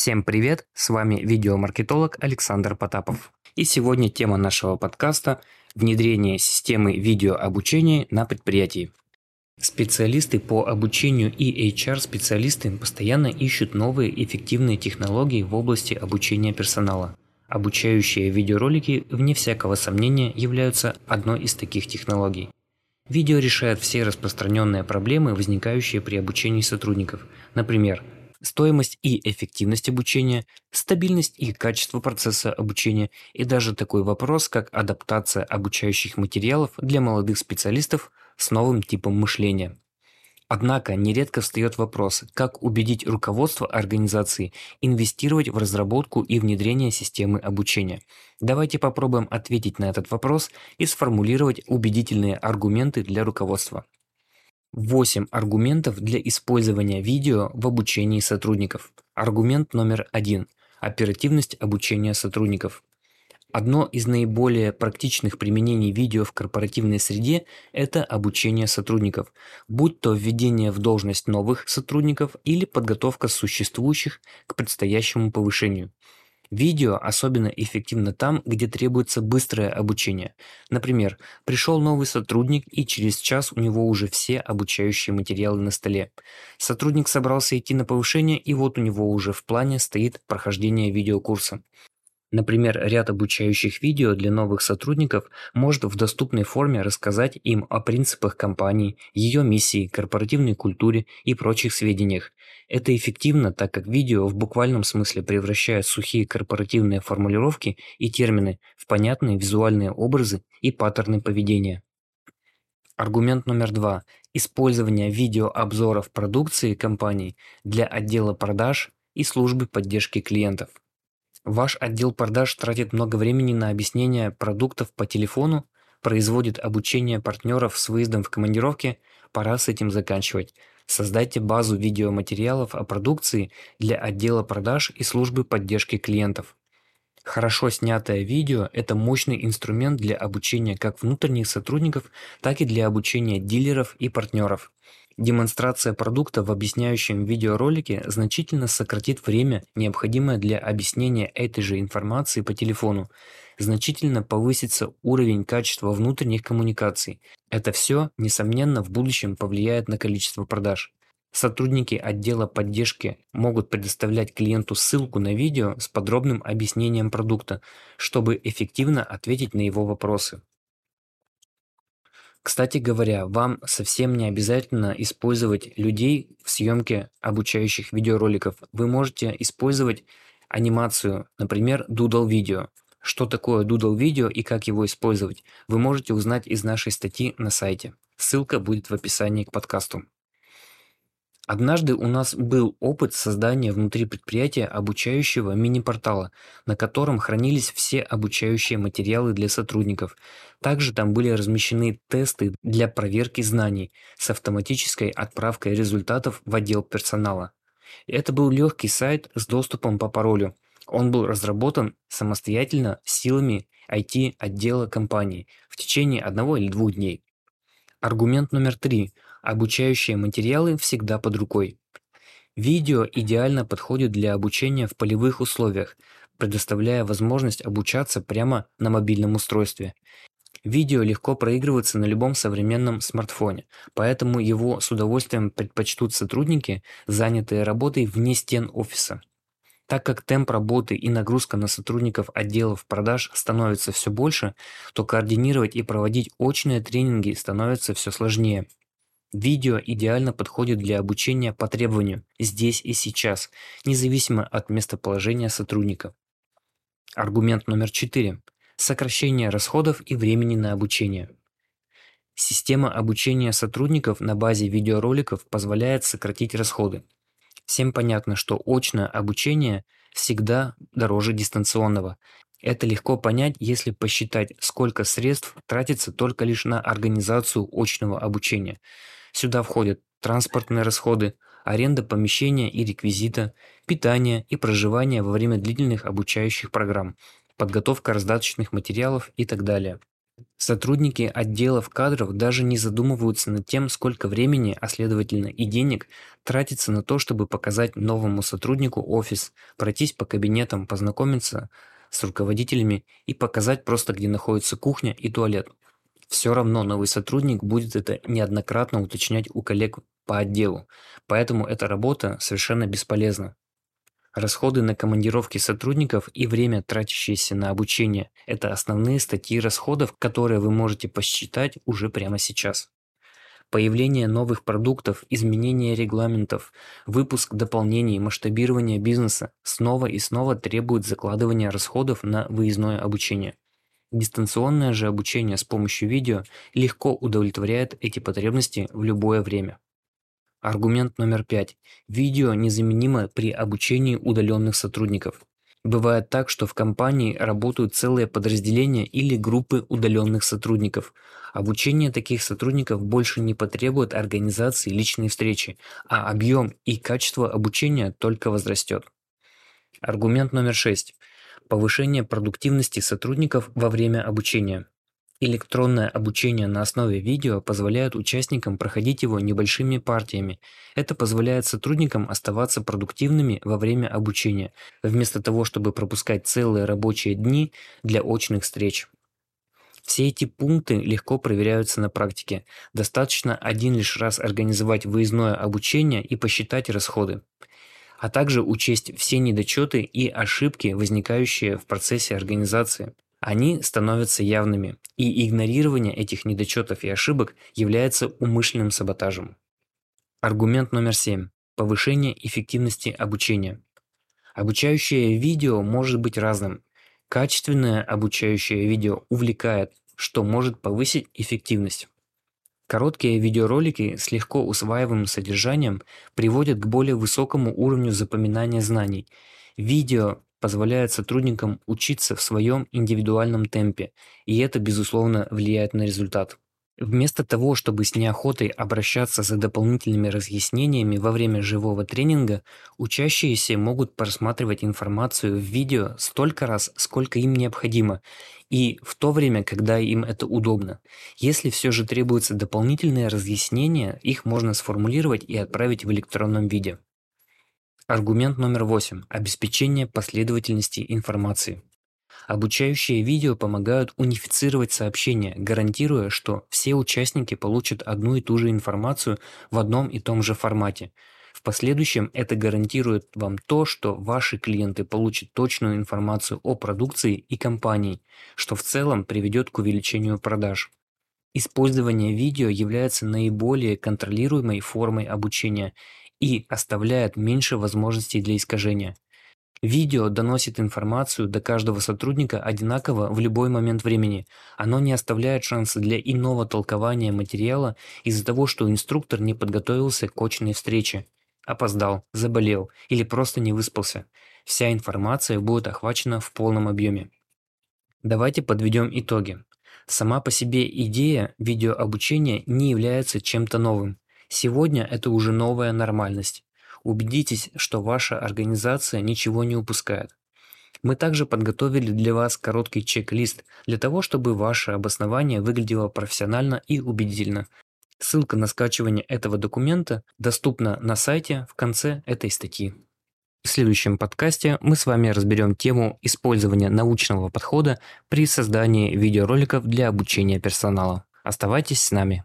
Всем привет, с вами видеомаркетолог Александр Потапов. И сегодня тема нашего подкаста – внедрение системы видеообучения на предприятии. Специалисты по обучению и HR-специалисты постоянно ищут новые эффективные технологии в области обучения персонала. Обучающие видеоролики, вне всякого сомнения, являются одной из таких технологий. Видео решает все распространенные проблемы, возникающие при обучении сотрудников. Например, стоимость и эффективность обучения, стабильность и качество процесса обучения и даже такой вопрос, как адаптация обучающих материалов для молодых специалистов с новым типом мышления. Однако нередко встает вопрос, как убедить руководство организации инвестировать в разработку и внедрение системы обучения. Давайте попробуем ответить на этот вопрос и сформулировать убедительные аргументы для руководства. 8 аргументов для использования видео в обучении сотрудников. Аргумент номер один. Оперативность обучения сотрудников. Одно из наиболее практичных применений видео в корпоративной среде – это обучение сотрудников, будь то введение в должность новых сотрудников или подготовка существующих к предстоящему повышению. Видео особенно эффективно там, где требуется быстрое обучение. Например, пришел новый сотрудник и через час у него уже все обучающие материалы на столе. Сотрудник собрался идти на повышение и вот у него уже в плане стоит прохождение видеокурса. Например, ряд обучающих видео для новых сотрудников может в доступной форме рассказать им о принципах компании, ее миссии, корпоративной культуре и прочих сведениях. Это эффективно, так как видео в буквальном смысле превращает сухие корпоративные формулировки и термины в понятные визуальные образы и паттерны поведения. Аргумент номер два. Использование видеообзоров продукции компании для отдела продаж и службы поддержки клиентов. Ваш отдел продаж тратит много времени на объяснение продуктов по телефону, производит обучение партнеров с выездом в командировки, пора с этим заканчивать. Создайте базу видеоматериалов о продукции для отдела продаж и службы поддержки клиентов. Хорошо снятое видео – это мощный инструмент для обучения как внутренних сотрудников, так и для обучения дилеров и партнеров. Демонстрация продукта в объясняющем видеоролике значительно сократит время, необходимое для объяснения этой же информации по телефону. Значительно повысится уровень качества внутренних коммуникаций. Это все, несомненно, в будущем повлияет на количество продаж. Сотрудники отдела поддержки могут предоставлять клиенту ссылку на видео с подробным объяснением продукта, чтобы эффективно ответить на его вопросы. Кстати говоря, вам совсем не обязательно использовать людей в съемке обучающих видеороликов. Вы можете использовать анимацию, например, Doodle видео. Что такое Doodle видео и как его использовать, вы можете узнать из нашей статьи на сайте. Ссылка будет в описании к подкасту. Однажды у нас был опыт создания внутри предприятия обучающего мини-портала, на котором хранились все обучающие материалы для сотрудников. Также там были размещены тесты для проверки знаний с автоматической отправкой результатов в отдел персонала. Это был легкий сайт с доступом по паролю. Он был разработан самостоятельно силами IT-отдела компании в течение одного или двух дней. Аргумент номер три. Обучающие материалы всегда под рукой. Видео идеально подходит для обучения в полевых условиях, предоставляя возможность обучаться прямо на мобильном устройстве. Видео легко проигрывается на любом современном смартфоне, поэтому его с удовольствием предпочтут сотрудники, занятые работой вне стен офиса. Так как темп работы и нагрузка на сотрудников отделов продаж становится все больше, то координировать и проводить очные тренинги становится все сложнее. Видео идеально подходит для обучения по требованию, здесь и сейчас, независимо от местоположения сотрудника. Аргумент номер 4. Сокращение расходов и времени на обучение. Система обучения сотрудников на базе видеороликов позволяет сократить расходы. Всем понятно, что очное обучение всегда дороже дистанционного. Это легко понять, если посчитать, сколько средств тратится только лишь на организацию очного обучения. Сюда входят транспортные расходы, аренда помещения и реквизита, питание и проживание во время длительных обучающих программ, подготовка раздаточных материалов и так далее. Сотрудники отделов кадров даже не задумываются над тем, сколько времени, а следовательно и денег, тратится на то, чтобы показать новому сотруднику офис, пройтись по кабинетам, познакомиться с руководителями и показать просто, где находится кухня и туалет. Все равно новый сотрудник будет это неоднократно уточнять у коллег по отделу, поэтому эта работа совершенно бесполезна. Расходы на командировки сотрудников и время, тратящееся на обучение – это основные статьи расходов, которые вы можете посчитать уже прямо сейчас. Появление новых продуктов, изменение регламентов, выпуск дополнений, масштабирование бизнеса снова и снова требуют закладывания расходов на выездное обучение. Дистанционное же обучение с помощью видео легко удовлетворяет эти потребности в любое время. Аргумент номер пять. Видео незаменимо при обучении удаленных сотрудников. Бывает так, что в компании работают целые подразделения или группы удаленных сотрудников. Обучение таких сотрудников больше не потребует организации личной встречи, а объем и качество обучения только возрастет. Аргумент номер шесть. Повышение продуктивности сотрудников во время обучения. Электронное обучение на основе видео позволяет участникам проходить его небольшими партиями. Это позволяет сотрудникам оставаться продуктивными во время обучения, вместо того, чтобы пропускать целые рабочие дни для очных встреч. Все эти пункты легко проверяются на практике. Достаточно один лишь раз организовать выездное обучение и посчитать расходы а также учесть все недочеты и ошибки, возникающие в процессе организации. Они становятся явными, и игнорирование этих недочетов и ошибок является умышленным саботажем. Аргумент номер семь. Повышение эффективности обучения. Обучающее видео может быть разным. Качественное обучающее видео увлекает, что может повысить эффективность. Короткие видеоролики с легко усваиваемым содержанием приводят к более высокому уровню запоминания знаний. Видео позволяет сотрудникам учиться в своем индивидуальном темпе, и это, безусловно, влияет на результат. Вместо того, чтобы с неохотой обращаться за дополнительными разъяснениями во время живого тренинга, учащиеся могут просматривать информацию в видео столько раз, сколько им необходимо, и в то время, когда им это удобно. Если все же требуются дополнительные разъяснения, их можно сформулировать и отправить в электронном виде. Аргумент номер восемь. Обеспечение последовательности информации. Обучающие видео помогают унифицировать сообщения, гарантируя, что все участники получат одну и ту же информацию в одном и том же формате. В последующем это гарантирует вам то, что ваши клиенты получат точную информацию о продукции и компании, что в целом приведет к увеличению продаж. Использование видео является наиболее контролируемой формой обучения и оставляет меньше возможностей для искажения. Видео доносит информацию до каждого сотрудника одинаково в любой момент времени. Оно не оставляет шанса для иного толкования материала из-за того, что инструктор не подготовился к очной встрече, опоздал, заболел или просто не выспался. Вся информация будет охвачена в полном объеме. Давайте подведем итоги. Сама по себе идея видеообучения не является чем-то новым. Сегодня это уже новая нормальность. Убедитесь, что ваша организация ничего не упускает. Мы также подготовили для вас короткий чек-лист для того, чтобы ваше обоснование выглядело профессионально и убедительно. Ссылка на скачивание этого документа доступна на сайте в конце этой статьи. В следующем подкасте мы с вами разберем тему использования научного подхода при создании видеороликов для обучения персонала. Оставайтесь с нами.